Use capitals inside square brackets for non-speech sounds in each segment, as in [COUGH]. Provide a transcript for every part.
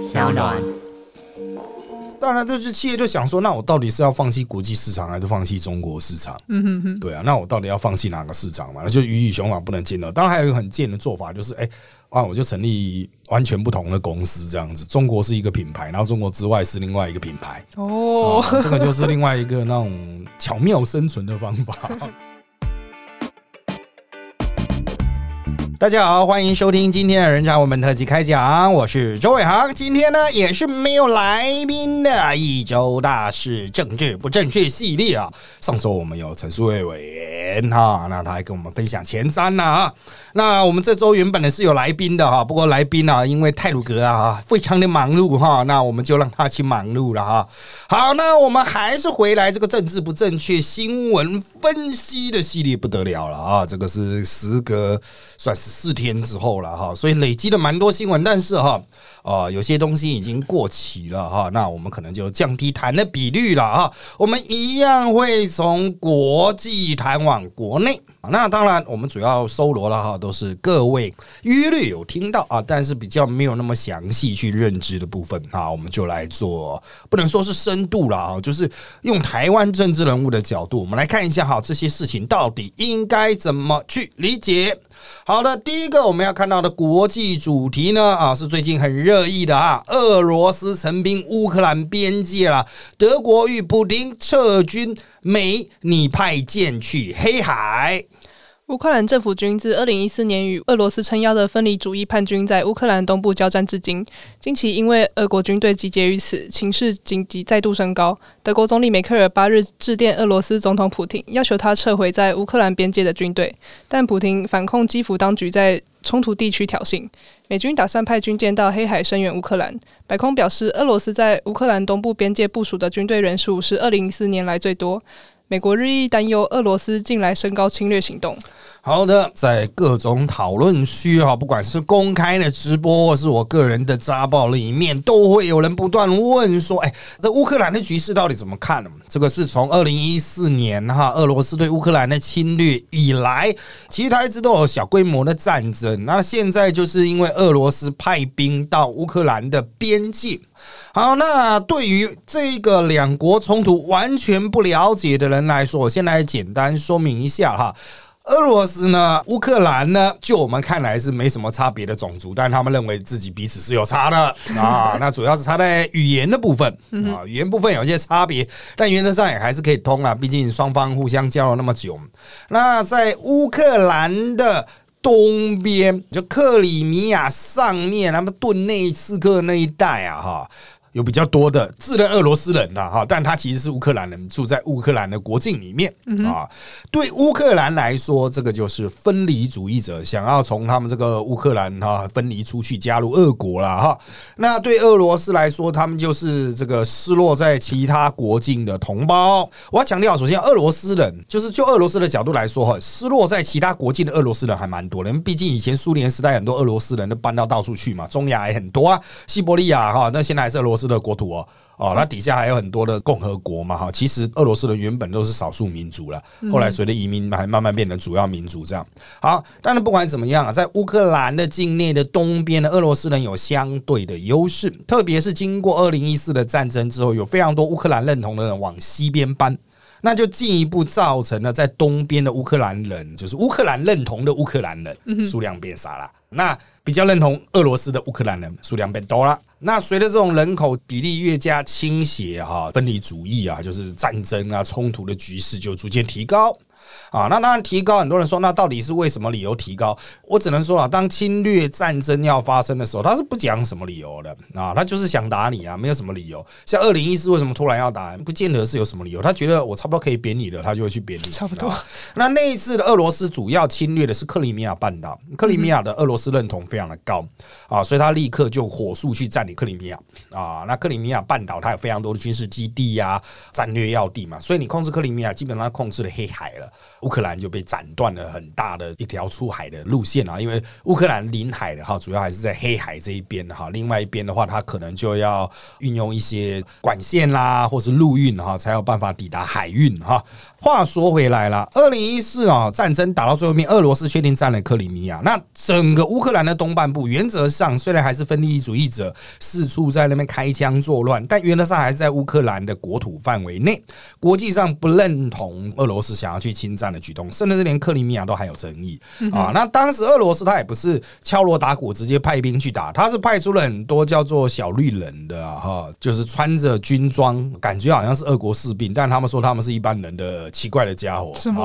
小暖。当然，就是企业就想说，那我到底是要放弃国际市场，还是放弃中国市场？嗯哼哼，对啊，那我到底要放弃哪个市场嘛？那就鱼与熊掌不能兼得。当然，还有一个很贱的做法，就是哎，啊，我就成立完全不同的公司，这样子。中国是一个品牌，然后中国之外是另外一个品牌。哦，这个就是另外一个那种巧妙生存的方法。大家好，欢迎收听今天的人渣我们特辑开讲，我是周伟航。今天呢也是没有来宾的一周大事政治不正确系列啊。上周我们有陈淑慧委员哈，那他还跟我们分享前瞻呢啊。那我们这周原本呢是有来宾的哈，不过来宾啊因为泰鲁格啊非常的忙碌哈，那我们就让他去忙碌了哈。好，那我们还是回来这个政治不正确新闻分析的系列不得了了啊，这个是时隔算是。四天之后了哈，所以累积了蛮多新闻，但是哈，啊，有些东西已经过期了哈，那我们可能就降低谈的比率了哈，我们一样会从国际谈往国内。那当然，我们主要搜罗了哈，都是各位约略有听到啊，但是比较没有那么详细去认知的部分啊，我们就来做，不能说是深度了啊，就是用台湾政治人物的角度，我们来看一下哈，这些事情到底应该怎么去理解。好的，第一个我们要看到的国际主题呢啊，是最近很热议的啊，俄罗斯成兵乌克兰边界了，德国与布丁撤军，美你派舰去黑海。乌克兰政府军自二零一四年与俄罗斯撑腰的分离主义叛军在乌克兰东部交战至今，近期因为俄国军队集结于此，情势紧急再度升高。德国总理梅克尔八日致电俄罗斯总统普京，要求他撤回在乌克兰边界的军队，但普京反控基辅当局在冲突地区挑衅。美军打算派军舰到黑海声援乌克兰。白宫表示，俄罗斯在乌克兰东部边界部署的军队人数是二零一四年来最多。美国日益担忧俄罗斯近来升高侵略行动。好的，在各种讨论区哈，不管是公开的直播，或是我个人的扎报里面，都会有人不断问说：“哎，这乌克兰的局势到底怎么看呢？”这个是从二零一四年哈，俄罗斯对乌克兰的侵略以来，其实它一直都有小规模的战争。那现在就是因为俄罗斯派兵到乌克兰的边境。好，那对于这个两国冲突完全不了解的人来说，我先来简单说明一下哈。俄罗斯呢，乌克兰呢，就我们看来是没什么差别的种族，但他们认为自己彼此是有差的啊。[LAUGHS] 那主要是差在语言的部分啊，语言部分有一些差别，但原则上也还是可以通啊。毕竟双方互相交流那么久。那在乌克兰的东边，就克里米亚上面，他们顿内茨克那一带啊，哈。有比较多的自认俄罗斯人的哈，但他其实是乌克兰人，住在乌克兰的国境里面啊。对乌克兰来说，这个就是分离主义者想要从他们这个乌克兰哈分离出去，加入俄国了哈。那对俄罗斯来说，他们就是这个失落在其他国境的同胞。我要强调，首先俄罗斯人就是就俄罗斯的角度来说哈，失落在其他国境的俄罗斯人还蛮多的。毕竟以前苏联时代很多俄罗斯人都搬到到处去嘛，中亚也很多啊，西伯利亚哈，那现在还是俄罗斯。的国土哦，哦，那底下还有很多的共和国嘛，哈，其实俄罗斯人原本都是少数民族了，后来随着移民还慢慢变成主要民族这样。好，但是不管怎么样啊，在乌克兰的境内的东边的俄罗斯人有相对的优势，特别是经过二零一四的战争之后，有非常多乌克兰认同的人往西边搬，那就进一步造成了在东边的乌克兰人，就是乌克兰认同的乌克兰人数量变少了。那比较认同俄罗斯的乌克兰人数量变多了。那随着这种人口比例越加倾斜，哈，分离主义啊，就是战争啊、冲突的局势就逐渐提高。啊，那当然提高，很多人说，那到底是为什么理由提高？我只能说啊，当侵略战争要发生的时候，他是不讲什么理由的啊，他就是想打你啊，没有什么理由。像二零一四为什么突然要打，不见得是有什么理由，他觉得我差不多可以扁你了，他就会去扁你。差不多。那那一次的俄罗斯主要侵略的是克里米亚半岛，克里米亚的俄罗斯认同非常的高啊，所以他立刻就火速去占领克里米亚啊。那克里米亚半岛它有非常多的军事基地呀、战略要地嘛，所以你控制克里米亚，基本上控制了黑海了。乌克兰就被斩断了很大的一条出海的路线啊，因为乌克兰临海的哈，主要还是在黑海这一边哈，另外一边的话，它可能就要运用一些管线啦，或是陆运哈，才有办法抵达海运哈。话说回来了，二零一四啊，战争打到最后面，俄罗斯确定占了克里米亚。那整个乌克兰的东半部，原则上虽然还是分离主义者四处在那边开枪作乱，但原则上还是在乌克兰的国土范围内。国际上不认同俄罗斯想要去侵占的举动，甚至是连克里米亚都还有争议啊。那当时俄罗斯他也不是敲锣打鼓直接派兵去打，他是派出了很多叫做小绿人的哈，就是穿着军装，感觉好像是俄国士兵，但他们说他们是一般人的。奇怪的家伙，什么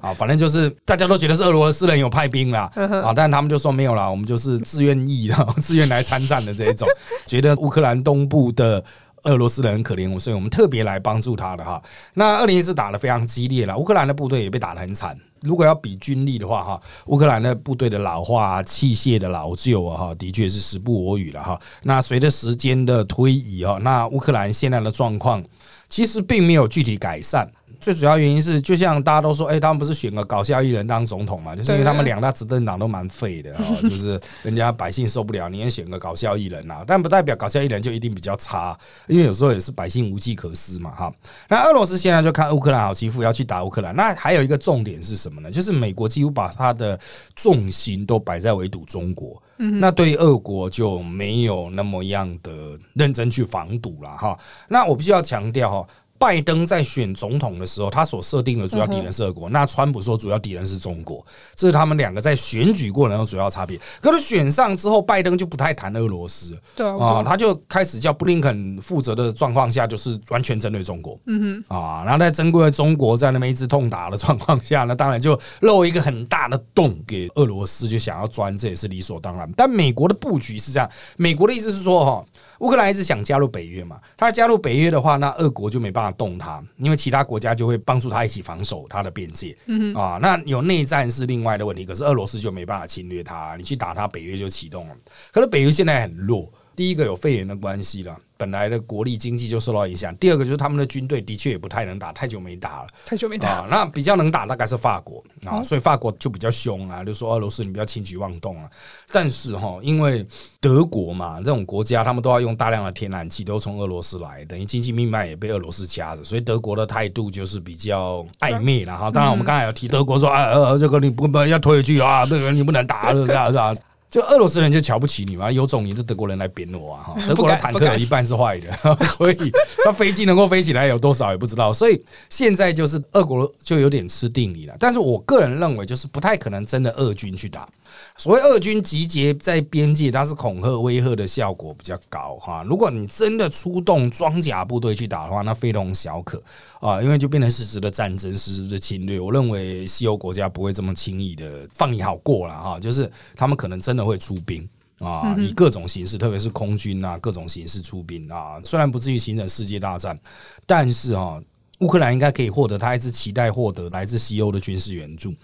啊？[LAUGHS] 反正就是大家都觉得是俄罗斯人有派兵啦，啊，但他们就说没有啦，我们就是自愿意的，[LAUGHS] 自愿来参战的这一种，觉得乌克兰东部的俄罗斯人很可怜，所以我们特别来帮助他的哈。那二零一四打得非常激烈了，乌克兰的部队也被打得很惨。如果要比军力的话，哈，乌克兰的部队的老化、器械的老旧啊，哈，的确是时不我与了哈。那随着时间的推移啊，那乌克兰现在的状况其实并没有具体改善。最主要原因是，就像大家都说，哎，他们不是选个搞笑艺人当总统嘛？就是因为他们两大执政党都蛮废的，[LAUGHS] 就是人家百姓受不了，你也选个搞笑艺人呐。但不代表搞笑艺人就一定比较差，因为有时候也是百姓无计可施嘛，哈。那俄罗斯现在就看乌克兰好欺负，要去打乌克兰。那还有一个重点是什么呢？就是美国几乎把他的重心都摆在围堵中国，那对俄国就没有那么样的认真去防堵了，哈。那我必须要强调哈。拜登在选总统的时候，他所设定的主要敌人是俄国。那川普说主要敌人是中国，这是他们两个在选举过程中主要差别。可是选上之后，拜登就不太谈俄罗斯，对啊，他就开始叫布林肯负责的状况下，就是完全针对中国。嗯哼，啊，然后在针对中国在那边一直痛打的状况下那，当然就漏一个很大的洞给俄罗斯，就想要钻，这也是理所当然。但美国的布局是这样，美国的意思是说，哈。乌克兰一直想加入北约嘛？他加入北约的话，那俄国就没办法动他，因为其他国家就会帮助他一起防守他的边界。嗯啊，那有内战是另外的问题，可是俄罗斯就没办法侵略他，你去打他，北约就启动了。可是北约现在很弱，第一个有肺炎的关系了。本来的国力经济就受到影响。第二个就是他们的军队的确也不太能打，太久没打了，太久没打。那比较能打大概是法国啊，所以法国就比较凶啊，就说俄罗斯你不要轻举妄动啊。但是哈，因为德国嘛这种国家，他们都要用大量的天然气，都从俄罗斯来，等于经济命脉也被俄罗斯掐着，所以德国的态度就是比较暧昧了哈。当然我们刚才有提德国说啊呃这个你不不要推回去啊，这个你不能打是吧是吧？就俄罗斯人就瞧不起你嘛，有种你这德国人来扁我啊！哈，德国的坦克有一半是坏的，[LAUGHS] 所以他飞机能够飞起来有多少也不知道。所以现在就是俄国就有点吃定你了。但是我个人认为，就是不太可能真的俄军去打。所谓俄军集结在边界，它是恐吓威吓的效果比较高哈。如果你真的出动装甲部队去打的话，那非同小可啊，因为就变成实质的战争、实质的侵略。我认为西欧国家不会这么轻易的放你好过了哈，就是他们可能真的会出兵啊，以各种形式，特别是空军啊，各种形式出兵啊。虽然不至于形成世界大战，但是啊，乌克兰应该可以获得他一直期待获得来自西欧的军事援助。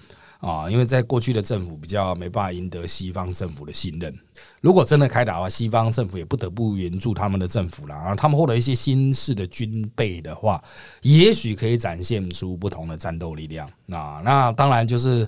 啊，因为在过去的政府比较没办法赢得西方政府的信任，如果真的开打的话，西方政府也不得不援助他们的政府了。然后他们获得一些新式的军备的话，也许可以展现出不同的战斗力量。那那当然就是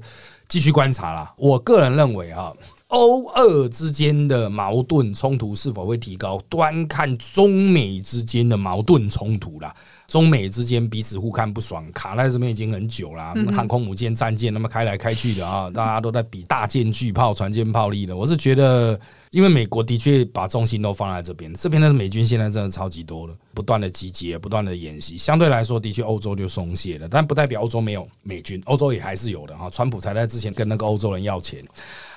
继续观察了。我个人认为啊，欧俄之间的矛盾冲突是否会提高，端看中美之间的矛盾冲突了。中美之间彼此互看不爽，卡在这边已经很久了。航空母舰、战舰那么开来开去的啊，大家都在比大舰巨炮、船舰炮力的。我是觉得，因为美国的确把重心都放在这边，这边的美军现在真的超级多了，不断的集结，不断的演习。相对来说，的确欧洲就松懈了，但不代表欧洲没有美军，欧洲也还是有的哈。川普才在之前跟那个欧洲人要钱。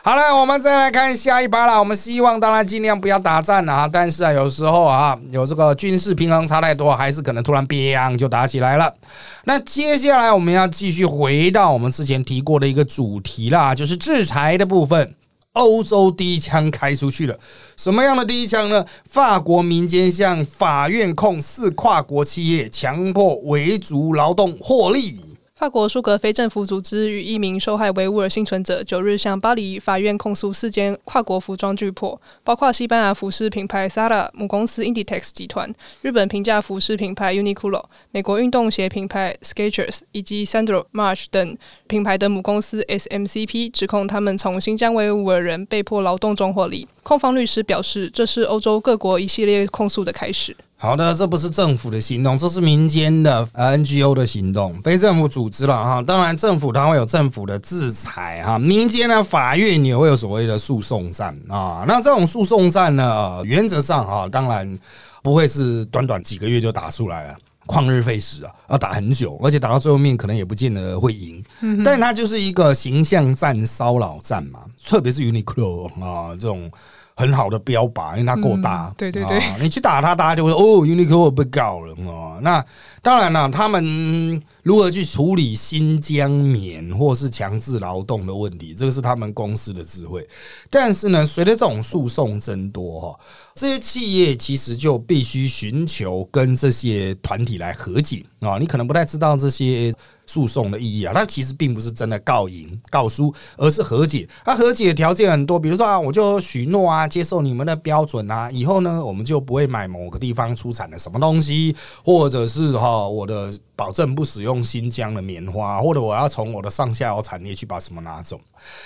好了，我们再来看下一把了。我们希望当然尽量不要打战啊，但是啊，有时候啊，有这个军事平衡差太多，还是可能突然砰就打起来了。那接下来我们要继续回到我们之前提过的一个主题啦，就是制裁的部分。欧洲第一枪开出去了，什么样的第一枪呢？法国民间向法院控四跨国企业强迫维族劳动获利。法国苏格非政府组织与一名受害维吾尔幸存者九日向巴黎法院控诉四间跨国服装巨破，包括西班牙服饰品牌 Zara 母公司 Inditex 集团、日本平价服饰品牌 Uniqlo、美国运动鞋品牌 Skechers 以及 Sandro March 等品牌的母公司 SMCP，指控他们从新疆维吾尔人被迫劳动中获利。控方律师表示，这是欧洲各国一系列控诉的开始。好的，这不是政府的行动，这是民间的呃 NGO 的行动，非政府组织了哈。当然，政府它会有政府的制裁哈，民间呢法院也会有所谓的诉讼战啊。那这种诉讼战呢，原则上哈，当然不会是短短几个月就打出来了。旷日费时啊，要打很久，而且打到最后面可能也不见得会赢。嗯，但它就是一个形象战、骚扰战嘛，特别是 Uniqlo 啊这种很好的标靶，因为它够大。对对对，你去打它，大家就会哦，Uniqlo 被告了哦。那当然了，他们如何去处理新疆棉或是强制劳动的问题，这个是他们公司的智慧。但是呢，随着这种诉讼增多哈，这些企业其实就必须寻求跟这些团体来和解啊。你可能不太知道这些。诉讼的意义啊，它其实并不是真的告赢、告输，而是和解。那和解的条件很多，比如说啊，我就许诺啊，接受你们的标准啊，以后呢，我们就不会买某个地方出产的什么东西，或者是哈，我的。保证不使用新疆的棉花，或者我要从我的上下游产业去把什么拿走。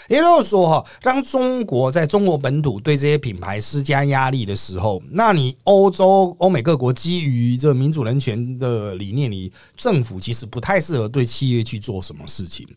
也就是说，哈，当中国在中国本土对这些品牌施加压力的时候，那你欧洲、欧美各国基于这民主人权的理念里，政府其实不太适合对企业去做什么事情，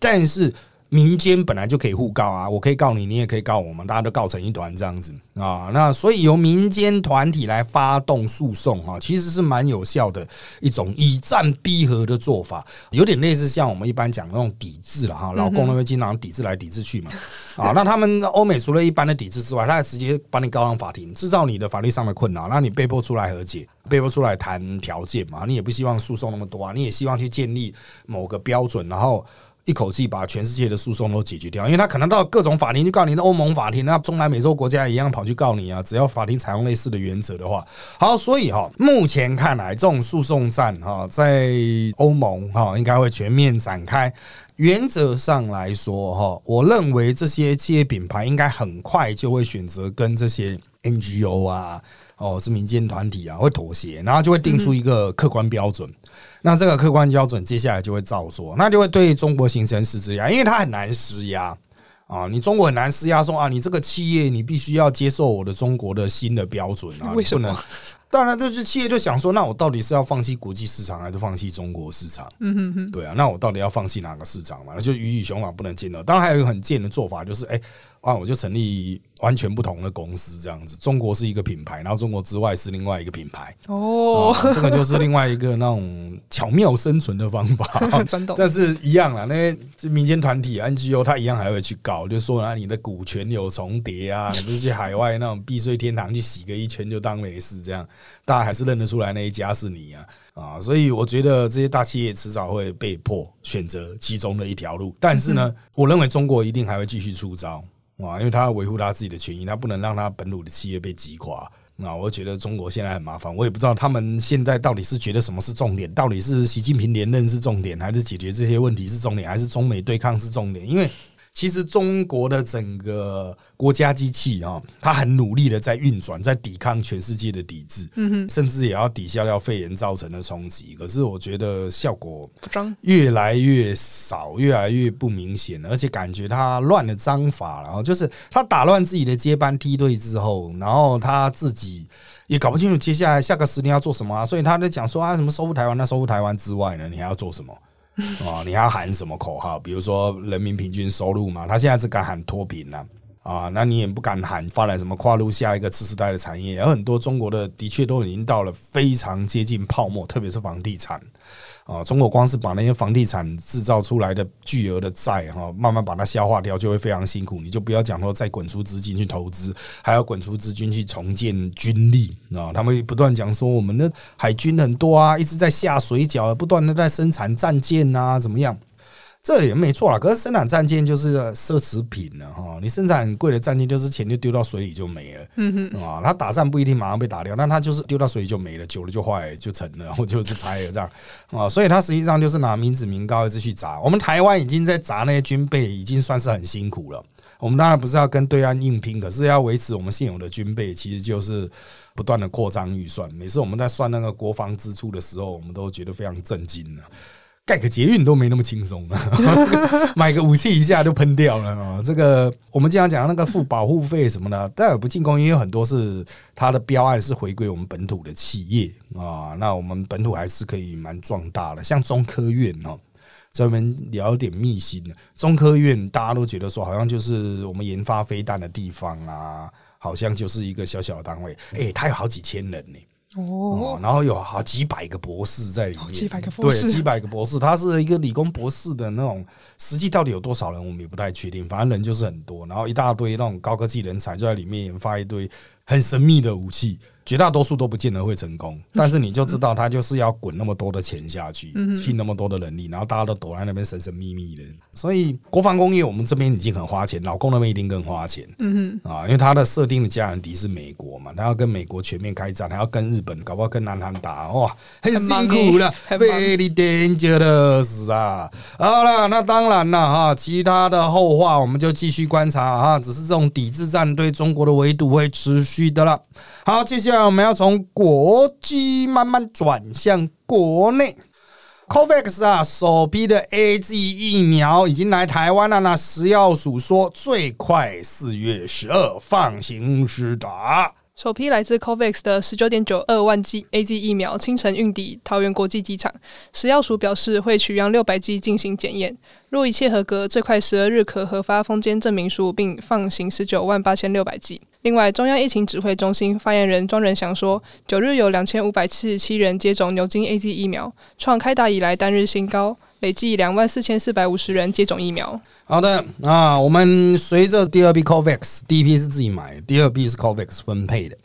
但是。民间本来就可以互告啊，我可以告你，你也可以告我们，大家都告成一团这样子啊。那所以由民间团体来发动诉讼啊，其实是蛮有效的一种以战逼和的做法，有点类似像我们一般讲那种抵制了哈。老公那边经常抵制来抵制去嘛啊。那他们欧美除了一般的抵制之外，他还直接把你告上法庭，制造你的法律上的困扰，让你被迫出来和解，被迫出来谈条件嘛。你也不希望诉讼那么多啊，你也希望去建立某个标准，然后。一口气把全世界的诉讼都解决掉，因为他可能到各种法庭去告你，的欧盟法庭、那中南美洲国家一样跑去告你啊。只要法庭采用类似的原则的话，好，所以哈，目前看来这种诉讼战哈，在欧盟哈应该会全面展开。原则上来说哈，我认为这些企业品牌应该很快就会选择跟这些 NGO 啊，哦是民间团体啊会妥协，然后就会定出一个客观标准。那这个客观标准接下来就会照做，那就会对中国形成实质压，因为它很难施压啊。你中国很难施压说啊，你这个企业你必须要接受我的中国的新的标准啊，[LAUGHS] 为什么？当然，这是企业就想说，那我到底是要放弃国际市场，还是放弃中国市场？嗯哼哼，对啊，那我到底要放弃哪个市场嘛？那就鱼与熊掌不能兼得。当然，还有一个很贱的做法，就是哎。啊，我就成立完全不同的公司，这样子。中国是一个品牌，然后中国之外是另外一个品牌。哦，这个就是另外一个那种巧妙生存的方法。[LAUGHS] [LAUGHS] 但是一样啊，那些民间团体 NGO，他一样还会去搞，就说啊，你的股权有重叠啊，你不是去海外那种避税天堂去洗个一圈就当没事，这样大家还是认得出来那一家是你啊啊！所以我觉得这些大企业迟早会被迫选择其中的一条路。但是呢，我认为中国一定还会继续出招。啊，因为他要维护他自己的权益，他不能让他本土的企业被击垮。那我觉得中国现在很麻烦，我也不知道他们现在到底是觉得什么是重点，到底是习近平连任是重点，还是解决这些问题是重点，还是中美对抗是重点？因为。其实中国的整个国家机器啊，它很努力的在运转，在抵抗全世界的抵制，甚至也要抵消掉肺炎造成的冲击。可是我觉得效果越来越少，越来越不明显，而且感觉他乱了章法，然后就是他打乱自己的接班梯队之后，然后他自己也搞不清楚接下来下个十年要做什么啊。所以他在讲说啊，什么收复台湾？那收复台湾之外呢，你还要做什么？哦，你要喊什么口号？比如说人民平均收入嘛，他现在只敢喊脱贫了啊，那你也不敢喊发展什么跨入下一个次世代的产业。有很多中国的的确都已经到了非常接近泡沫，特别是房地产。啊，中国光是把那些房地产制造出来的巨额的债哈，慢慢把它消化掉，就会非常辛苦。你就不要讲说再滚出资金去投资，还要滚出资金去重建军力啊。他们不断讲说，我们的海军很多啊，一直在下水饺，不断的在生产战舰啊，怎么样？这也没错啦，可是生产战舰就是奢侈品了哈。你生产很贵的战舰，就是钱就丢到水里就没了。嗯哼，啊，他打仗不一定马上被打掉，但他就是丢到水里就没了，久了就坏就成了，[LAUGHS] 我就就拆了这样啊。所以他实际上就是拿民脂民膏一直去砸。我们台湾已经在砸那些军备，已经算是很辛苦了。我们当然不是要跟对岸硬拼，可是要维持我们现有的军备，其实就是不断的扩张预算。每次我们在算那个国防支出的时候，我们都觉得非常震惊了。盖个捷运都没那么轻松了，[LAUGHS] 买个武器一下就喷掉了啊！这个我们经常讲那个付保护费什么的，戴尔不进攻，因为很多是它的标案是回归我们本土的企业啊，那我们本土还是可以蛮壮大的。像中科院哦，专门聊点秘辛的，中科院大家都觉得说好像就是我们研发飞弹的地方啊，好像就是一个小小的单位，哎，它有好几千人呢。哦，然后有好几百个博士在里面，几百个博士，对，几百个博士，他是一个理工博士的那种，实际到底有多少人，我们也不太确定，反正人就是很多，然后一大堆那种高科技人才就在里面研发一堆很神秘的武器。绝大多数都不见得会成功，[LAUGHS] 但是你就知道他就是要滚那么多的钱下去，聘那么多的人力，然后大家都躲在那边神神秘秘的。所以国防工业我们这边已经很花钱，老公那边一定更花钱。嗯哼，啊，因为他的设定的家人敌是美国嘛，他要跟美国全面开战，还要跟日本，搞不好跟南韩打，哇，很辛苦了，very dangerous 啊。好了，那当然了哈，其他的后话我们就继续观察啊，只是这种抵制战对中国的围堵会持续的了。好，接下来。我们要从国际慢慢转向国内。COVAX 啊，首批的 A G 疫苗已经来台湾了。那食药署说，最快四月十二放行施打。首批来自 COVAX 的十九点九二万剂 A G 疫苗清晨运抵桃园国际机场。食药署表示，会取样六百剂进行检验。若一切合格，最快十二日可核发封间证明书，并放行十九万八千六百剂。另外，中央疫情指挥中心发言人庄仁祥说，九日有两千五百七十七人接种牛津 A Z 疫苗，创开打以来单日新高，累计两万四千四百五十人接种疫苗。好的啊，我们随着第二批 COVAX，第一批是自己买，第二批是 COVAX 分配的。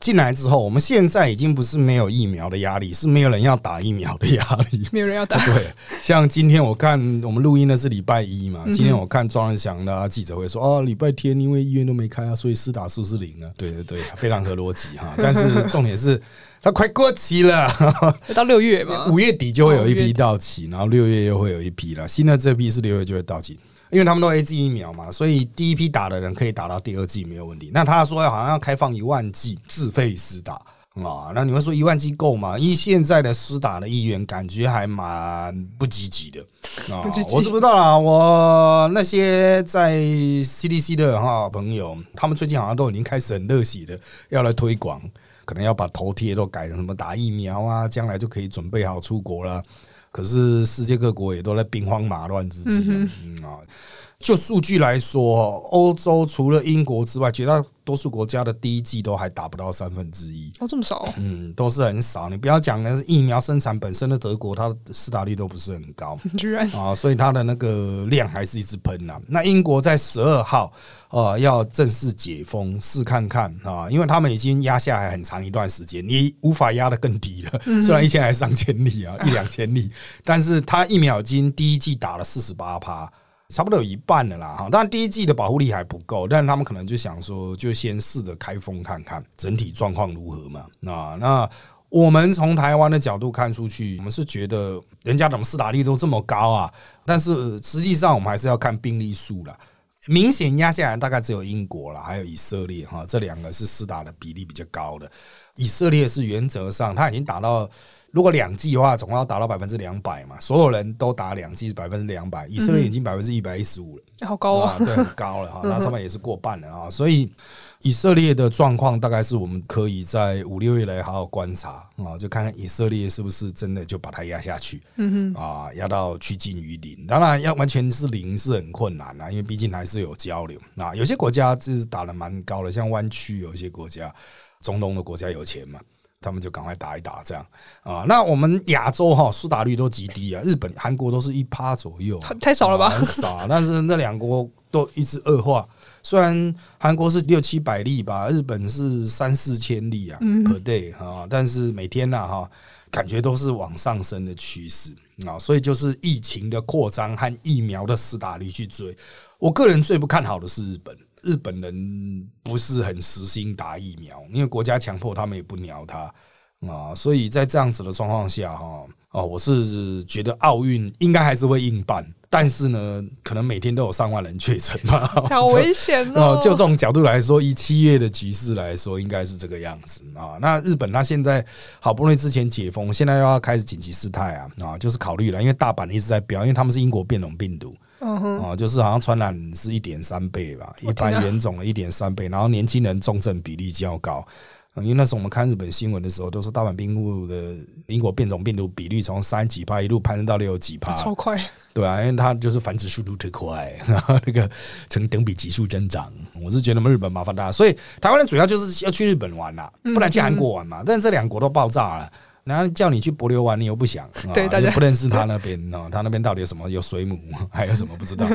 进来之后，我们现在已经不是没有疫苗的压力，是没有人要打疫苗的压力。没有人要打。[LAUGHS] 对，像今天我看我们录音的是礼拜一嘛，今天我看庄仁祥的记者会说，哦，礼拜天因为医院都没开啊，所以施打数是零啊。对对对，非常合逻辑哈。[LAUGHS] 但是重点是它快过期了，[LAUGHS] 到六月嘛，五月底就会有一批到期，然后六月又会有一批了。新的这批是六月就会到期。因为他们都 A G 疫苗嘛，所以第一批打的人可以打到第二剂没有问题。那他说好像要开放一万剂自费施打啊，那你会说一万剂够吗？以现在的施打的意愿，感觉还蛮不积极的啊。我是不知道啦，我那些在 C D C 的哈朋友，他们最近好像都已经开始很热血的要来推广，可能要把头贴都改成什么打疫苗啊，将来就可以准备好出国了。可是世界各国也都在兵荒马乱之际啊！就数据来说，欧洲除了英国之外，绝大多数国家的第一季都还达不到三分之一。哦，这么少？嗯，都是很少。你不要讲的是疫苗生产本身的德国，它的施打率都不是很高，[LAUGHS] 居然啊！所以它的那个量还是一直喷呐。那英国在十二号呃要正式解封，试看看啊，因为他们已经压下来很长一段时间，你无法压得更低了。虽然一千还上千例啊，一两千例，[LAUGHS] 但是它一秒金第一季打了四十八趴。差不多有一半了啦，哈！当然第一季的保护力还不够，但他们可能就想说，就先试着开封看看整体状况如何嘛。那那我们从台湾的角度看出去，我们是觉得人家怎么施打率都这么高啊？但是实际上我们还是要看病例数了。明显压下来大概只有英国了，还有以色列哈，这两个是施打的比例比较高的。以色列是原则上他已经打到。如果两剂的话，总共要达到百分之两百嘛，所有人都打两剂，百分之两百。以色列已经百分之一百一十五了，好高啊！对，很高了哈，那上面也是过半了啊。所以以色列的状况，大概是我们可以在五六月来好好观察啊，就看看以色列是不是真的就把它压下去，嗯哼，啊，压到趋近于零。当然，要完全是零是很困难啊，因为毕竟还是有交流啊。有些国家就是打的蛮高的，像湾区有一些国家，中东的国家有钱嘛。他们就赶快打一打，这样啊。那我们亚洲哈，苏打率都极低啊。日本、韩国都是一趴左右，太少了吧？很少。[LAUGHS] 但是那两国都一直恶化。虽然韩国是六七百例吧，日本是三四千例啊，per day 哈。但是每天呐哈，感觉都是往上升的趋势啊。所以就是疫情的扩张和疫苗的施打率去追。我个人最不看好的是日本。日本人不是很实心打疫苗，因为国家强迫他们也不鸟他啊，所以在这样子的状况下，哈，哦，我是觉得奥运应该还是会硬办。但是呢，可能每天都有上万人确诊嘛，[LAUGHS] 好危险哦！[LAUGHS] 就这种角度来说，以七月的局势来说，应该是这个样子啊。那日本它现在好不容易之前解封，现在又要开始紧急事态啊啊，就是考虑了，因为大阪一直在飙，因为他们是英国变种病毒，啊，就是好像传染是一点三倍吧，一般原种的一点三倍，然后年轻人重症比例较高。因为那时候我们看日本新闻的时候，都说大阪病毒的英国变种病毒比率从三几帕一路攀升到六几帕，超快，对啊，因为它就是繁殖速度特快，然 [LAUGHS] 后那个呈等比急速增长。我是觉得我们日本麻烦大，所以台湾人主要就是要去日本玩啦，不然去韩国玩嘛。但是这两国都爆炸了，然后叫你去博流玩，你又不想，[LAUGHS] 对，大家不认识他那边 [LAUGHS] 哦，他那边到底有什么？有水母，[LAUGHS] 还有什么不知道？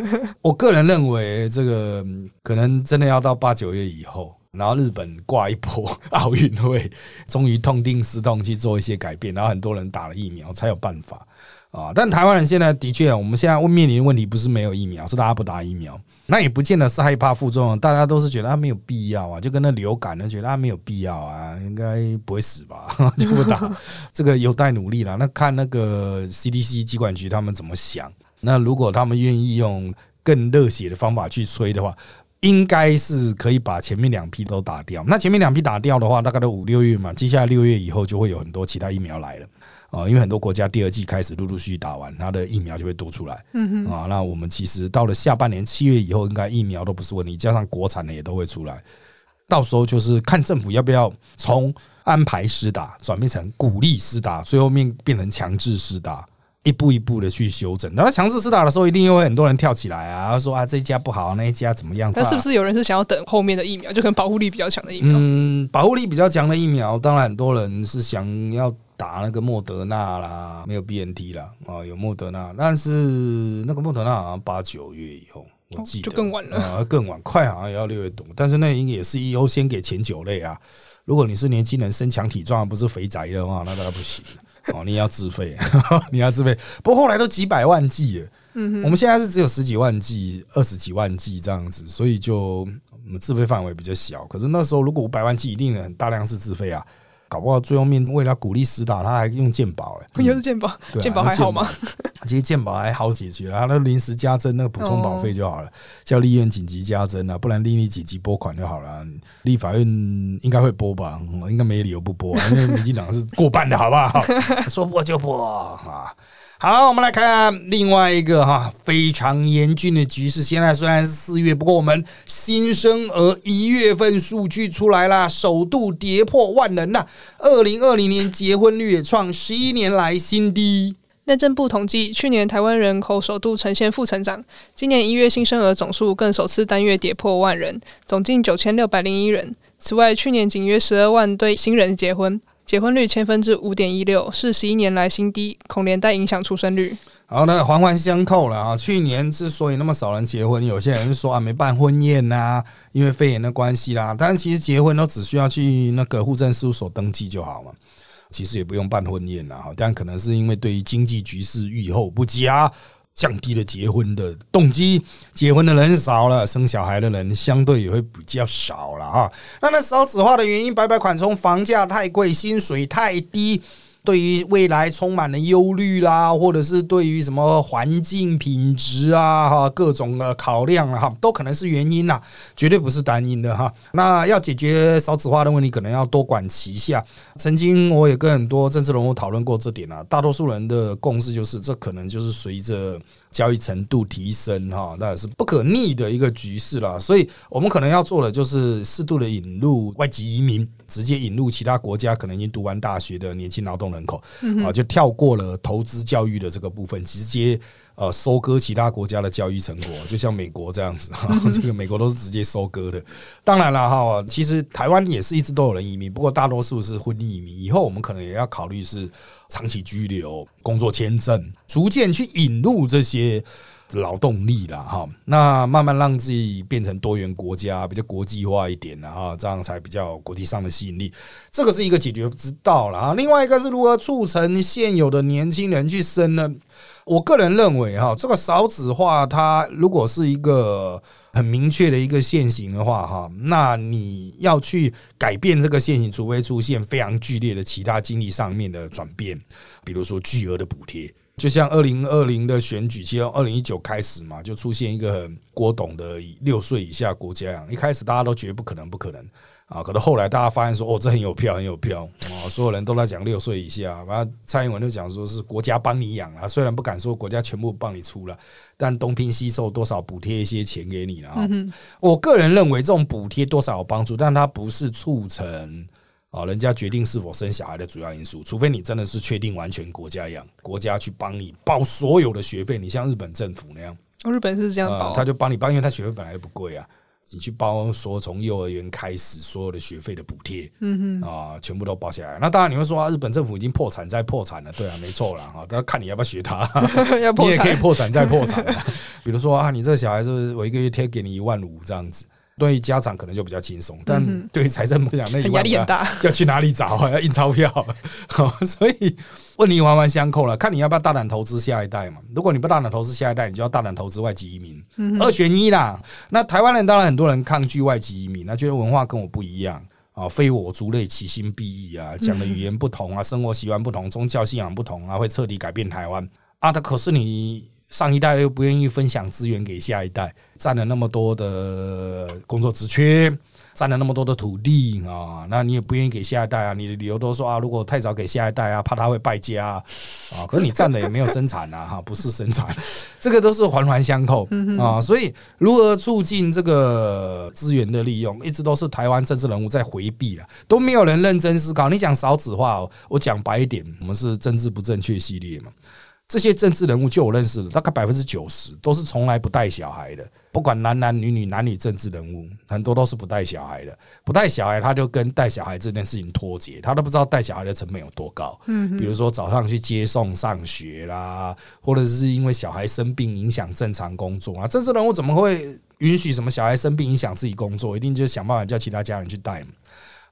我个人认为，这个可能真的要到八九月以后。然后日本挂一波奥运会，终于痛定思痛去做一些改变，然后很多人打了疫苗才有办法啊。但台湾人现在的确，我们现在面临的问题不是没有疫苗，是大家不打疫苗。那也不见得是害怕副作用，大家都是觉得它没有必要啊，就跟那流感呢，觉得它没有必要啊，应该不会死吧，[LAUGHS] 就不打。[LAUGHS] 这个有待努力了。那看那个 CDC 机管局他们怎么想。那如果他们愿意用更热血的方法去吹的话。应该是可以把前面两批都打掉。那前面两批打掉的话，大概都五六月嘛。接下来六月以后就会有很多其他疫苗来了啊，因为很多国家第二季开始陆陆续续打完，它的疫苗就会多出来。嗯哼啊，那我们其实到了下半年七月以后，应该疫苗都不是问题，加上国产的也都会出来。到时候就是看政府要不要从安排施打转变成鼓励施打，最后面变成强制施打。一步一步的去修正，那强制施打的时候，一定又会很多人跳起来啊，说啊这一家不好，那一家怎么样？那是不是有人是想要等后面的疫苗，就可能保护力比较强的疫苗？嗯，保护力比较强的疫苗，当然很多人是想要打那个莫德纳啦，没有 B N T 啦，啊，有莫德纳，但是那个莫德纳好像八九月以后，我记得就更晚了啊，更晚，快好像也要六月多，但是那应该也是优先给前九类啊。如果你是年轻人，身强体壮，不是肥宅的话，那当然不行。哦，你要自费，[LAUGHS] 你要自费。不过后来都几百万剂了，嗯，我们现在是只有十几万剂、二十几万剂这样子，所以就我们自费范围比较小。可是那时候如果五百万剂，一定很大量是自费啊。搞不好最后面为了鼓励实打，他还用健保哎，[LAUGHS] 又是健保，健保还好吗？[LAUGHS] 其实健保还好解决啊，那临时加增那个补充保费就好了，叫立院紧急加增啊，不然立立紧急拨款就好了。立法院应该会拨吧？应该没理由不拨，因为民进党是过半的好不好？[LAUGHS] 说拨就拨啊。好，我们来看另外一个哈非常严峻的局势。现在虽然是四月，不过我们新生儿一月份数据出来了，首度跌破万人呐。二零二零年结婚率也创十一年来新低。内政部统计，去年台湾人口首度呈现负成长，今年一月新生儿总数更首次单月跌破万人，总计九千六百零一人。此外，去年仅约十二万对新人结婚。结婚率千分之五点一六，是十一年来新低，恐连带影响出生率。好，那环环相扣了啊！去年之所以那么少人结婚，有些人说啊没办婚宴呐，因为肺炎的关系啦。但其实结婚都只需要去那个户政事务所登记就好嘛，其实也不用办婚宴啦。但可能是因为对于经济局势预后不佳。降低了结婚的动机，结婚的人少了，生小孩的人相对也会比较少了啊。那那少子化的原因，白白款从房价太贵，薪水太低。对于未来充满了忧虑啦，或者是对于什么环境品质啊哈各种的考量啊哈，都可能是原因啦，绝对不是单因的哈。那要解决少子化的问题，可能要多管齐下。曾经我也跟很多政治人物讨论过这点啊，大多数人的共识就是，这可能就是随着。教育程度提升，哈，那是不可逆的一个局势啦。所以，我们可能要做的就是适度的引入外籍移民，直接引入其他国家可能已经读完大学的年轻劳动人口，啊，就跳过了投资教育的这个部分，直接。呃，收割其他国家的教育成果，[LAUGHS] 就像美国这样子，[LAUGHS] 这个美国都是直接收割的。当然了，哈，其实台湾也是一直都有人移民，不过大多数是婚移民。以后我们可能也要考虑是长期居留、工作签证，逐渐去引入这些劳动力了，哈。那慢慢让自己变成多元国家，比较国际化一点了，哈，这样才比较国际上的吸引力。这个是一个解决之道了啊。另外一个是如何促成现有的年轻人去生呢？我个人认为哈，这个少子化它如果是一个很明确的一个现行的话，哈，那你要去改变这个现行，除非出现非常剧烈的其他经济上面的转变，比如说巨额的补贴，就像二零二零的选举，其实二零一九开始嘛，就出现一个郭董的六岁以下国家养，一开始大家都觉得不可能，不可能。啊，可能后来大家发现说，哦，这很有票，很有票啊！所有人都在讲六岁以下，完了蔡英文就讲说是国家帮你养啊，虽然不敢说国家全部帮你出了，但东拼西凑多少补贴一些钱给你了啊！我个人认为这种补贴多少有帮助，但它不是促成啊人家决定是否生小孩的主要因素，除非你真的是确定完全国家养，国家去帮你报所有的学费，你像日本政府那样，日本是这样报，他就帮你报，因为他学费本来就不贵啊。你去包说从幼儿园开始所有的学费的补贴，嗯哼啊，全部都包下来。那当然你会说啊，日本政府已经破产再破产了，对啊，没错了哈。要看你要不要学他，[LAUGHS] 你也可以破产再破产。比如说啊，你这个小孩是我一个月贴给你一万五这样子。对于家长可能就比较轻松，但对于财政部讲，那压力很大，[LAUGHS] 要去哪里找啊？要印钞票，[LAUGHS] 所以问题环环相扣了。看你要不要大胆投资下一代嘛？如果你不大胆投资下一代，你就要大胆投资外籍移民，二选一啦。那台湾人当然很多人抗拒外籍移民，那觉得文化跟我不一样啊，非我族类，其心必异啊，讲的语言不同啊，生活习惯不同，宗教信仰不同啊，会彻底改变台湾啊。他可是你。上一代又不愿意分享资源给下一代，占了那么多的工作职缺，占了那么多的土地啊，那你也不愿意给下一代啊？你的理由都说啊，如果太早给下一代啊，怕他会败家啊。可是你占了也没有生产啊，哈，不是生产，[LAUGHS] 这个都是环环相扣啊。所以如何促进这个资源的利用，一直都是台湾政治人物在回避了，都没有人认真思考。你讲少子化，我讲白一点，我们是政治不正确系列嘛。这些政治人物，就我认识的，大概百分之九十都是从来不带小孩的。不管男男女女、男女政治人物，很多都是不带小孩的。不带小孩，他就跟带小孩这件事情脱节，他都不知道带小孩的成本有多高。嗯，比如说早上去接送上学啦，或者是因为小孩生病影响正常工作啊。政治人物怎么会允许什么小孩生病影响自己工作？一定就想办法叫其他家人去带嘛。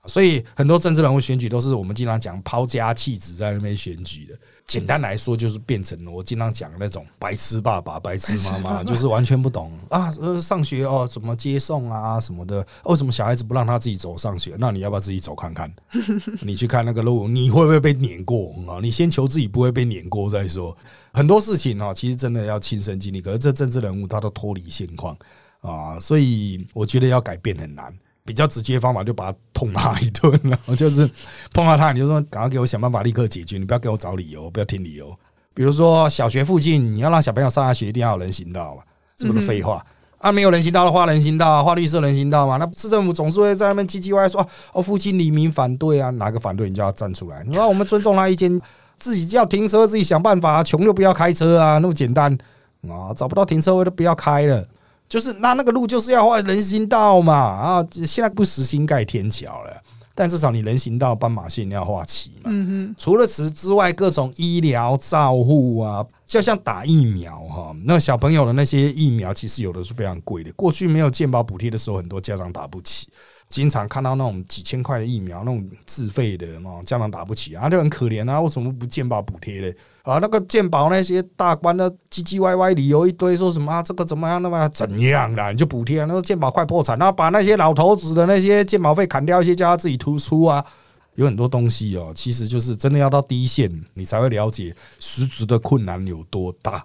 所以很多政治人物选举都是我们经常讲抛家弃子在那边选举的。简单来说，就是变成了我经常讲那种白痴爸爸、白痴妈妈，[LAUGHS] 就是完全不懂啊。呃，上学哦，怎么接送啊什么的？为什么小孩子不让他自己走上学？那你要不要自己走看看？[LAUGHS] 你去看那个路，你会不会被碾过啊？你先求自己不会被碾过再说。很多事情哦，其实真的要亲身经历。可是这政治人物他都脱离现况啊，所以我觉得要改变很难。比较直接方法就把他痛骂一顿，然 [LAUGHS] 后就是碰到他你就说赶快给我想办法立刻解决，你不要给我找理由，不要听理由。比如说小学附近你要让小朋友上下学，一定要有人行道嘛，是不是废话？啊，没有人行道的画人行道，画绿色人行道嘛。那市政府总是会在那边唧唧歪歪说哦，附近黎民反对啊，哪个反对你就要站出来。你说我们尊重他意见，自己要停车自己想办法，穷就不要开车啊，那么简单啊，找不到停车位都不要开了。就是那那个路就是要画人行道嘛啊！现在不实行盖天桥了，但至少你人行道斑马线要画齐嘛。嗯哼。除了此之外，各种医疗照护啊，就像打疫苗哈，那小朋友的那些疫苗其实有的是非常贵的。过去没有健保补贴的时候，很多家长打不起。经常看到那种几千块的疫苗，那种自费的，那种家长打不起啊，就很可怜啊。为什么不健保补贴嘞？啊，那个健保那些大官的唧唧歪歪理由一堆，说什么啊，这个怎么样，那么怎样啦？你就补贴啊，那个健保快破产，然后把那些老头子的那些健保费砍掉一些，叫他自己突出啊。有很多东西哦，其实就是真的要到第一线，你才会了解实质的困难有多大。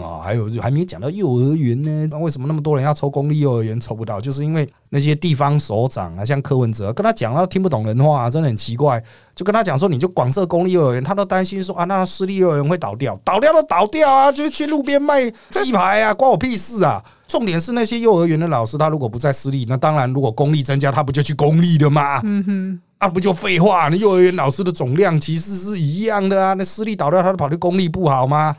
啊，还有就还没讲到幼儿园呢，那为什么那么多人要抽公立幼儿园抽不到？就是因为那些地方首长啊，像柯文哲跟他讲，他听不懂人话，真的很奇怪。就跟他讲说，你就广设公立幼儿园，他都担心说啊，那私立幼儿园会倒掉，倒掉都倒掉啊，就去路边卖鸡排啊，关我屁事啊！重点是那些幼儿园的老师，他如果不在私立，那当然如果公立增加，他不就去公立的吗？嗯哼，啊，不就废话？那幼儿园老师的总量其实是一样的啊，那私立倒掉，他就跑去公立不好吗？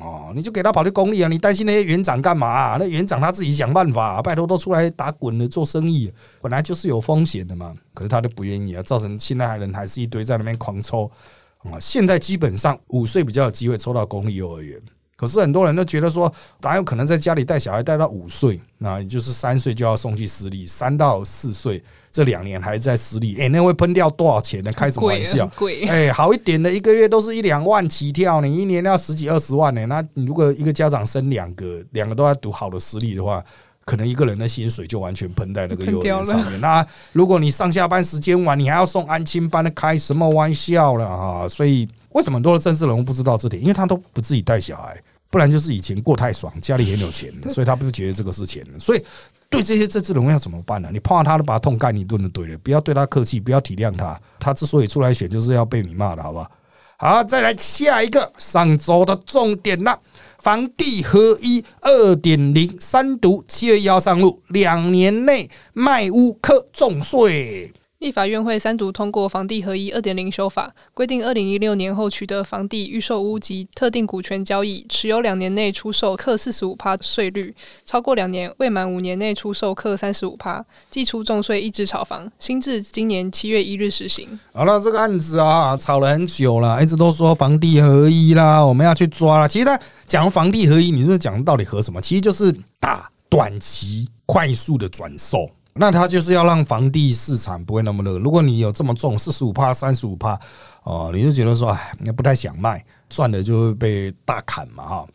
哦，你就给他跑去公立啊！你担心那些园长干嘛？那园长他自己想办法，拜托都出来打滚了做生意，本来就是有风险的嘛。可是他都不愿意啊，造成现在人还是一堆在那边狂抽啊。现在基本上五岁比较有机会抽到公立幼儿园。可是很多人都觉得说，哪有可能在家里带小孩带到五岁？那也就是三岁就要送去私立，三到四岁这两年还在私立，哎，那会喷掉多少钱呢？开什么玩笑？贵，哎，好一点的一个月都是一两万起跳，你一年要十几二十万呢。那你如果一个家长生两个，两个都要读好的私立的话，可能一个人的薪水就完全喷在那个幼儿园上面。那如果你上下班时间晚，你还要送安亲班，的开什么玩笑了啊？所以为什么很多的政治人物不知道这点？因为他都不自己带小孩，不然就是以前过太爽，家里很有钱，所以他不觉得这个是钱。所以对这些政治人物要怎么办呢？你碰他都把他痛干一顿就对了，不要对他客气，不要体谅他。他之所以出来选，就是要被你骂的，好不好？好，再来下一个上周的重点啦，房地合一二点零三读七月一号上路，两年内卖屋课重税。立法院会三读通过房地合一二点零修法，规定二零一六年后取得房地预售屋及特定股权交易，持有两年内出售课四十五趴税率，超过两年未满五年内出售课三十五趴，计出重税一支炒房，新至今年七月一日实行。好了，这个案子啊，吵了很久了，一直都说房地合一啦，我们要去抓了。其实他讲房地合一，你说讲到底合什么？其实就是打短期快速的转售。那他就是要让房地市场不会那么热。如果你有这么重四十五趴、三十五趴，哦，你就觉得说，哎，你不太想卖，赚的就会被大砍嘛，哈。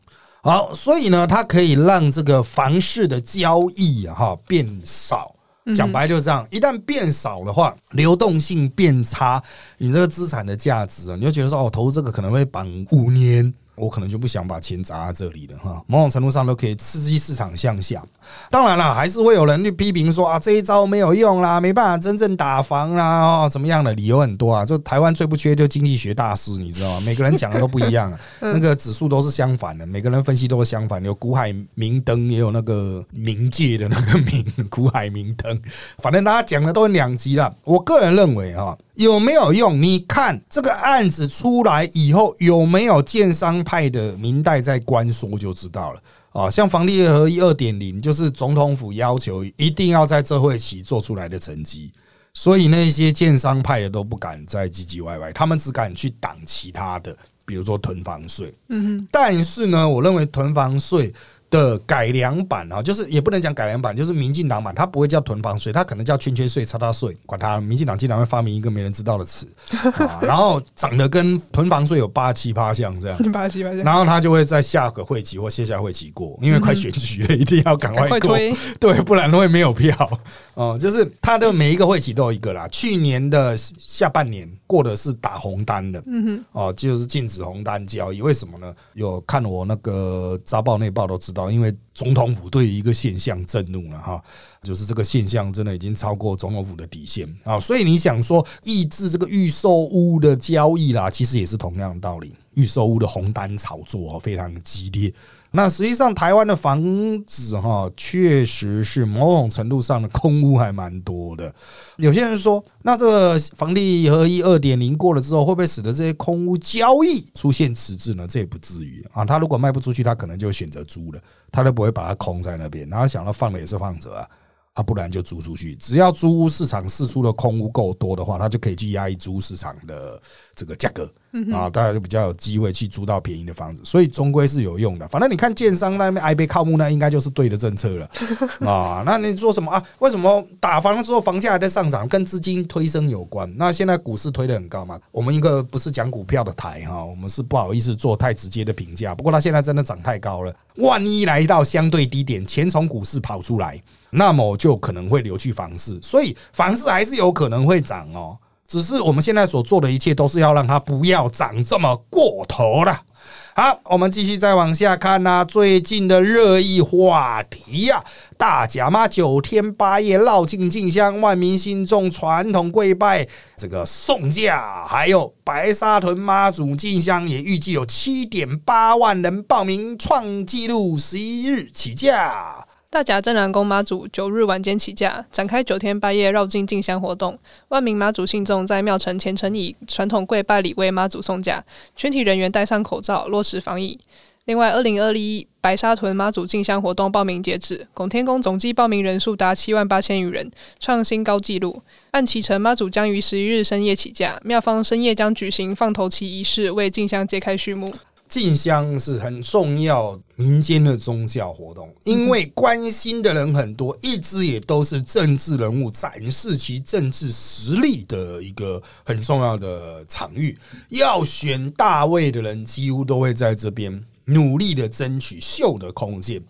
好，所以呢，它可以让这个房市的交易啊，哈变少。讲白就是这样，一旦变少的话，流动性变差，你这个资产的价值啊，你就觉得说，哦，投资这个可能会绑五年。我可能就不想把钱砸在这里了哈，某种程度上都可以刺激市场向下。当然了，还是会有人去批评说啊，这一招没有用啦，没办法真正打房啦，哦，怎么样的理由很多啊。就台湾最不缺就经济学大师，你知道吗？每个人讲的都不一样啊，[LAUGHS] 那个指数都是相反的，每个人分析都是相反。有股海明灯，也有那个冥界的那个明股海明灯，反正大家讲的都很两极了。我个人认为哈。有没有用？你看这个案子出来以后，有没有建商派的明代在官说就知道了啊。像房地合一二点零，就是总统府要求一定要在这会期做出来的成绩，所以那些建商派的都不敢再唧唧歪歪，他们只敢去挡其他的，比如说囤房税。嗯哼，但是呢，我认为囤房税。的改良版啊，就是也不能讲改良版，就是民进党版，它不会叫囤房税，它可能叫圈圈税、叉叉税，管它。民进党经常会发明一个没人知道的词，[LAUGHS] 然后长得跟囤房税有八七八像这样，八七八像，然后他就会在下个会期或线下会期过，因为快选举了，一定要赶快 [LAUGHS] 过，对，不然会没有票。哦，就是他的每一个会期都有一个啦。去年的下半年过的是打红单的，嗯哼，哦，就是禁止红单交易。为什么呢？有看我那个杂报内报都知道，因为总统府对于一个现象震怒了哈，就是这个现象真的已经超过总统府的底线啊。所以你想说抑制这个预售屋的交易啦，其实也是同样的道理。预售屋的红单炒作非常激烈。那实际上，台湾的房子哈，确实是某种程度上的空屋还蛮多的。有些人说，那这个房地合一二点零过了之后，会不会使得这些空屋交易出现迟滞呢？这也不至于啊。他如果卖不出去，他可能就选择租了，他都不会把它空在那边。然后想到放了也是放着啊。啊，不然就租出去。只要租屋市场释出的空屋够多的话，它就可以去压抑租市场的这个价格啊，大家就比较有机会去租到便宜的房子。所以终归是有用的。反正你看建商那边挨背靠木，那应该就是对的政策了 [LAUGHS] 啊。那你说什么啊？为什么打房之后房价还在上涨？跟资金推升有关。那现在股市推的很高嘛？我们一个不是讲股票的台哈，我们是不好意思做太直接的评价。不过它现在真的涨太高了，万一来到相对低点，钱从股市跑出来。那么就可能会流去房市，所以房市还是有可能会涨哦。只是我们现在所做的一切都是要让它不要涨这么过头了。好，我们继续再往下看呐。最近的热议话题呀，大甲妈九天八夜绕境进香，万民心中传统跪拜，这个送驾，还有白沙屯妈祖进香，也预计有七点八万人报名，创纪录，十一日起驾。大甲镇南宫妈祖九日晚间起驾，展开九天八夜绕境进香活动。万名妈祖信众在庙城虔诚以传统跪拜礼为妈祖送驾，全体人员戴上口罩，落实防疫。另外，二零二一白沙屯妈祖进香活动报名截止，拱天宫总计报名人数达七万八千余人，创新高纪录。按启程，妈祖将于十一日深夜起驾，庙方深夜将举行放头旗仪式，为进香揭开序幕。进香是很重要民间的宗教活动，因为关心的人很多，一直也都是政治人物展示其政治实力的一个很重要的场域。要选大位的人，几乎都会在这边努力的争取秀的空间。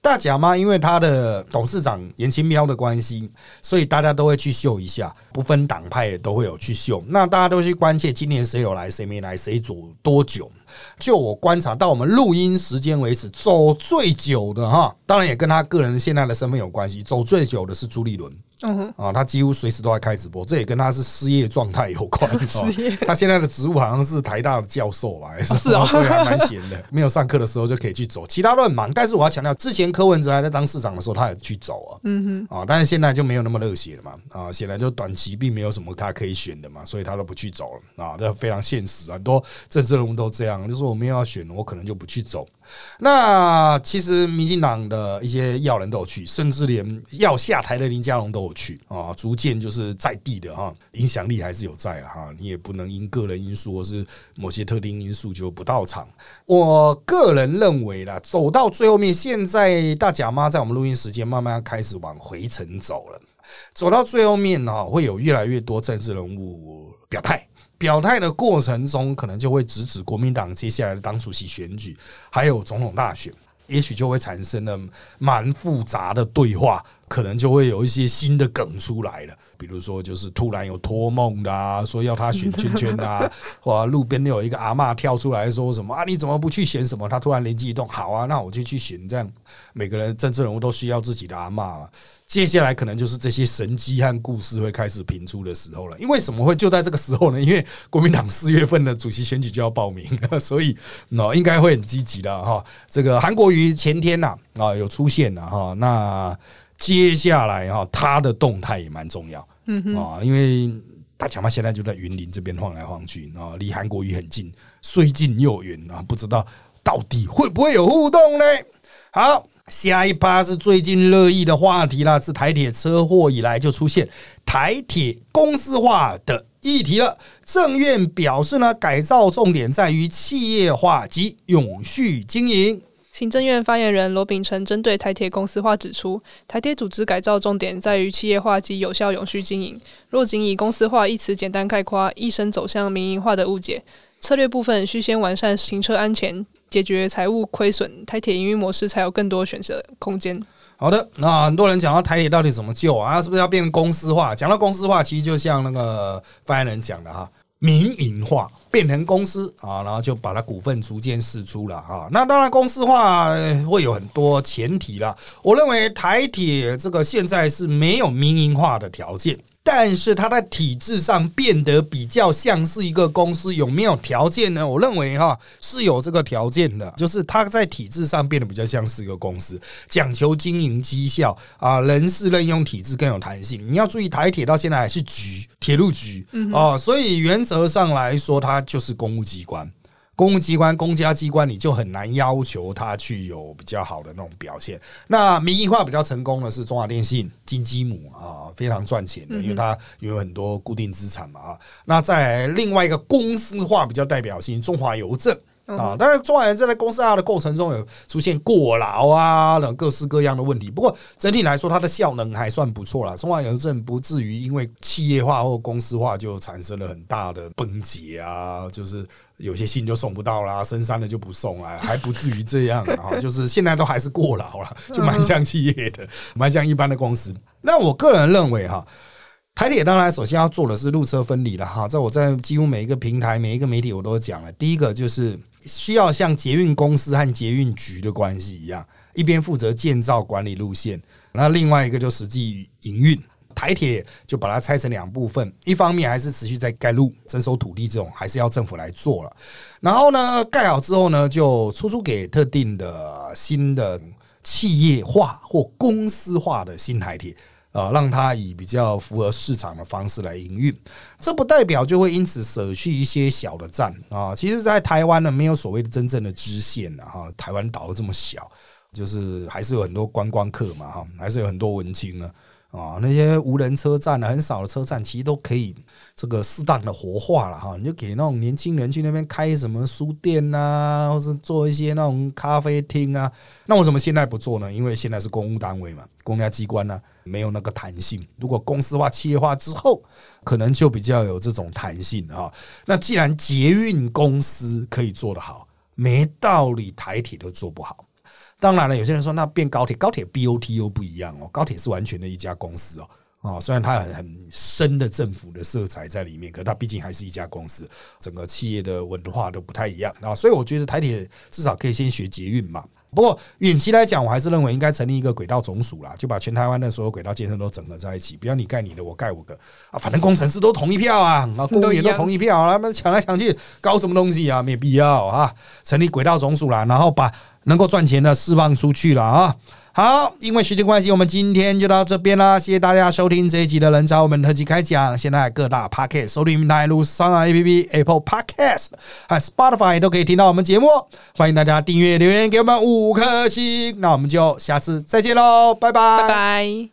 大甲妈因为他的董事长严清标的关系，所以大家都会去秀一下，不分党派也都会有去秀。那大家都去关切今年谁有来，谁没来，谁走多久。就我观察到，我们录音时间为止，走最久的哈，当然也跟他个人现在的身份有关系。走最久的是朱立伦。嗯啊，他几乎随时都在开直播，这也跟他是失业状态有关。[LAUGHS] 失业，他现在的职务好像是台大的教授吧？是啊，[LAUGHS] [LAUGHS] 所以还蛮闲的，没有上课的时候就可以去走。其他都很忙，但是我要强调，之前柯文哲还在当市长的时候，他也去走啊。嗯哼，啊，但是现在就没有那么热血了嘛。啊，显然就短期并没有什么他可以选的嘛，所以他都不去走了。啊，这非常现实，很多政治人物都这样，就是我没有要选，我可能就不去走。那其实民进党的一些要人都有去，甚至连要下台的林佳龙都有去啊，逐渐就是在地的哈，影响力还是有在了哈。你也不能因个人因素或是某些特定因素就不到场。我个人认为啦，走到最后面，现在大甲妈在我们录音时间慢慢开始往回程走了，走到最后面呢，会有越来越多政治人物表态。表态的过程中，可能就会直指国民党接下来的党主席选举，还有总统大选，也许就会产生了蛮复杂的对话，可能就会有一些新的梗出来了。比如说，就是突然有托梦的啊，说要他选圈圈啊，[LAUGHS] 或路边有一个阿妈跳出来说什么啊，你怎么不去选什么？他突然灵机一动，好啊，那我就去选。这样每个人政治人物都需要自己的阿妈。接下来可能就是这些神机和故事会开始频出的时候了。因为什么会就在这个时候呢？因为国民党四月份的主席选举就要报名，所以那应该会很积极的哈。这个韩国瑜前天呐啊有出现了哈，那接下来哈他的动态也蛮重要，嗯啊，因为大强嘛现在就在云林这边晃来晃去啊，离韩国瑜很近，虽近又远啊，不知道到底会不会有互动呢？好。下一趴是最近热议的话题啦，是台铁车祸以来就出现台铁公司化的议题了。政院表示呢，改造重点在于企业化及永续经营。行政院发言人罗秉成针对台铁公司化指出，台铁组织改造重点在于企业化及有效永续经营。若仅以公司化一词简单概括，一生走向民营化的误解。策略部分需先完善行车安全。解决财务亏损，台铁营运模式才有更多选择空间。好的，那很多人讲到台铁到底怎么救啊？是不是要变公司化？讲到公司化，其实就像那个发言人讲的哈，民营化变成公司啊，然后就把它股份逐渐释出了啊。那当然，公司化会有很多前提啦。我认为台铁这个现在是没有民营化的条件。但是它在体制上变得比较像是一个公司，有没有条件呢？我认为哈是有这个条件的，就是它在体制上变得比较像是一个公司，讲求经营绩效啊，人事任用体制更有弹性。你要注意，台铁到现在还是局铁路局啊，所以原则上来说，它就是公务机关。公务机关、公家机关，你就很难要求他去有比较好的那种表现。那民营化比较成功的是中华电信、金鸡母啊，非常赚钱的，因为它有很多固定资产嘛啊。那在另外一个公司化比较代表性，中华邮政。啊，当然，中华人在公司化的过程中有出现过劳啊等各式各样的问题。不过整体来说，它的效能还算不错啦。中华邮政不至于因为企业化或公司化就产生了很大的崩解啊，就是有些信就送不到啦，深山的就不送啊，还不至于这样啊。就是现在都还是过劳了，就蛮像企业的，蛮像一般的公司。那我个人认为哈。台铁当然首先要做的是路车分离了哈，在我在几乎每一个平台、每一个媒体我都讲了。第一个就是需要像捷运公司和捷运局的关系一样，一边负责建造管理路线，那另外一个就实际营运。台铁就把它拆成两部分，一方面还是持续在盖路、征收土地这种，还是要政府来做了。然后呢，盖好之后呢，就出租给特定的新的企业化或公司化的新台铁。啊，让它以比较符合市场的方式来营运，这不代表就会因此舍去一些小的站啊。其实，在台湾呢，没有所谓的真正的支线的哈。台湾岛这么小，就是还是有很多观光客嘛哈，还是有很多文青呢。啊那些无人车站呢，很少的车站，其实都可以这个适当的活化了哈。你就给那种年轻人去那边开什么书店呐，或者做一些那种咖啡厅啊。那为什么现在不做呢？因为现在是公务单位嘛，公家机关呢。没有那个弹性。如果公司化、企业化之后，可能就比较有这种弹性啊。那既然捷运公司可以做得好，没道理台铁都做不好。当然了，有些人说那变高铁，高铁 BOT 又不一样哦，高铁是完全的一家公司哦。啊，虽然它很很深的政府的色彩在里面，可它毕竟还是一家公司，整个企业的文化都不太一样啊。所以我觉得台铁至少可以先学捷运嘛。不过远期来讲，我还是认为应该成立一个轨道总署啦，就把全台湾的所有轨道建设都整合在一起，不要你盖你的，我盖我的啊，反正工程师都同一票啊，啊，公务员都同一票，他们抢来抢去，搞什么东西啊？没必要啊！成立轨道总署啦，然后把能够赚钱的释放出去了啊。好，因为时间关系，我们今天就到这边啦。谢谢大家收听这一集的人潮我们特辑开讲。现在各大 Podcast 收听平台，如上 APP、Apple Podcast 和 Spotify 都可以听到我们节目。欢迎大家订阅、留言给我们五颗星。那我们就下次再见喽，拜拜，拜拜。